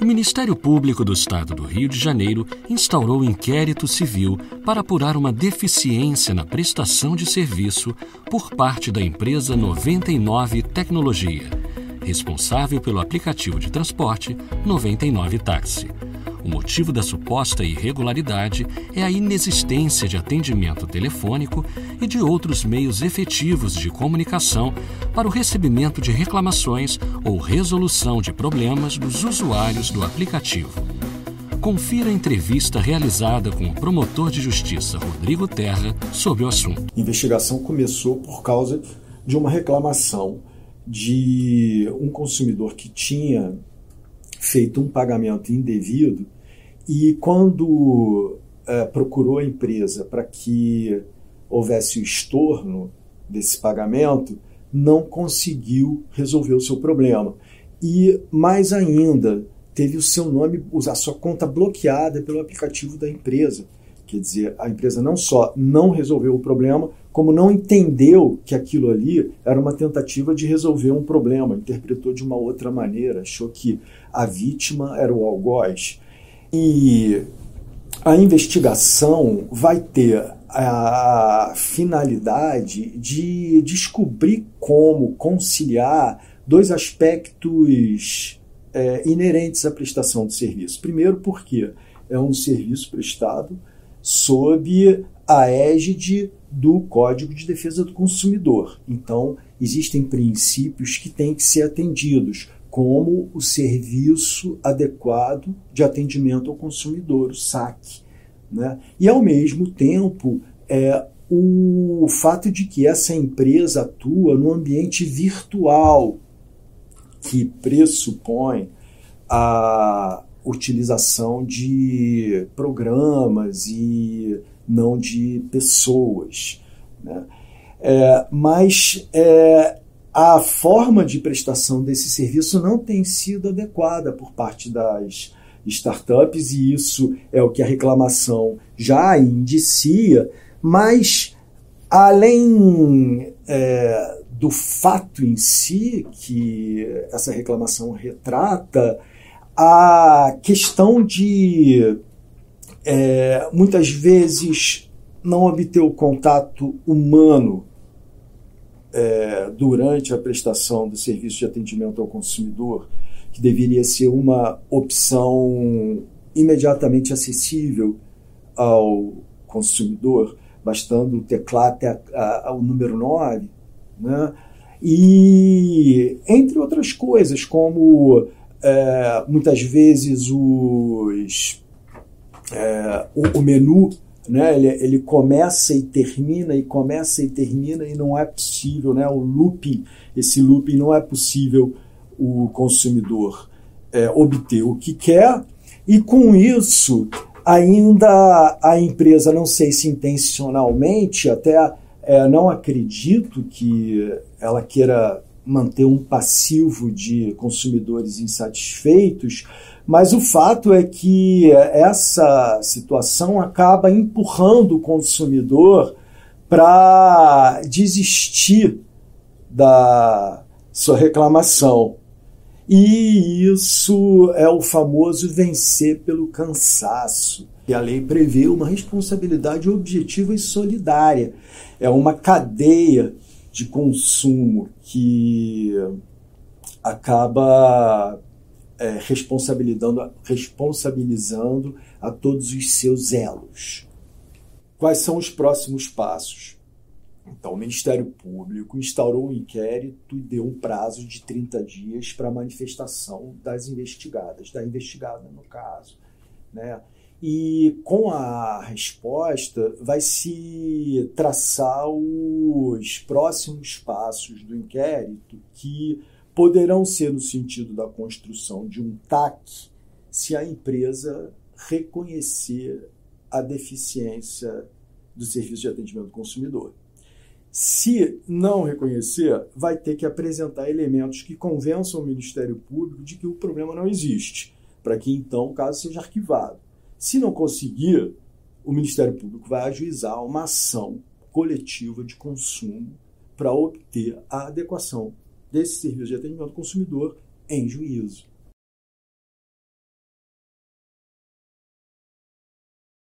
O Ministério Público do Estado do Rio de Janeiro instaurou inquérito civil para apurar uma deficiência na prestação de serviço por parte da empresa 99 Tecnologia, responsável pelo aplicativo de transporte 99 Táxi. O motivo da suposta irregularidade é a inexistência de atendimento telefônico e de outros meios efetivos de comunicação para o recebimento de reclamações ou resolução de problemas dos usuários do aplicativo. Confira a entrevista realizada com o promotor de justiça Rodrigo Terra sobre o assunto. A investigação começou por causa de uma reclamação de um consumidor que tinha feito um pagamento indevido e quando é, procurou a empresa para que houvesse o estorno desse pagamento, não conseguiu resolver o seu problema. E mais ainda, teve o seu nome, a sua conta bloqueada pelo aplicativo da empresa. Quer dizer, a empresa não só não resolveu o problema, como não entendeu que aquilo ali era uma tentativa de resolver um problema, interpretou de uma outra maneira, achou que a vítima era o algoz. E a investigação vai ter a finalidade de descobrir como conciliar dois aspectos é, inerentes à prestação de serviço. Primeiro, porque é um serviço prestado sob a égide do Código de Defesa do Consumidor. Então, existem princípios que têm que ser atendidos, como o serviço adequado de atendimento ao consumidor, o SAC. Né? E, ao mesmo tempo, é, o fato de que essa empresa atua no ambiente virtual, que pressupõe a utilização de programas e não de pessoas. Né? É, mas é, a forma de prestação desse serviço não tem sido adequada por parte das startups, e isso é o que a reclamação já indicia, mas além é, do fato em si que essa reclamação retrata, a questão de é, muitas vezes não obter o contato humano é, durante a prestação do serviço de atendimento ao consumidor, que deveria ser uma opção imediatamente acessível ao consumidor, bastando teclar até o número 9, né? e entre outras coisas, como é, muitas vezes os, é, o, o menu né? Ele, ele começa e termina e começa e termina e não é possível, né? O looping, esse looping não é possível o consumidor é, obter o que quer e com isso ainda a empresa, não sei se intencionalmente, até é, não acredito que ela queira manter um passivo de consumidores insatisfeitos, mas o fato é que essa situação acaba empurrando o consumidor para desistir da sua reclamação. E isso é o famoso vencer pelo cansaço. E a lei prevê uma responsabilidade objetiva e solidária. É uma cadeia de consumo que acaba é, responsabilizando, responsabilizando a todos os seus elos. Quais são os próximos passos? Então, o Ministério Público instaurou um inquérito e deu um prazo de 30 dias para manifestação das investigadas, da investigada, no caso. Né? E com a resposta, vai se traçar os próximos passos do inquérito que poderão ser no sentido da construção de um TAC se a empresa reconhecer a deficiência do serviço de atendimento ao consumidor. Se não reconhecer, vai ter que apresentar elementos que convençam o Ministério Público de que o problema não existe, para que então o caso seja arquivado. Se não conseguir, o Ministério Público vai ajuizar uma ação coletiva de consumo para obter a adequação desse serviço de atendimento ao consumidor em juízo.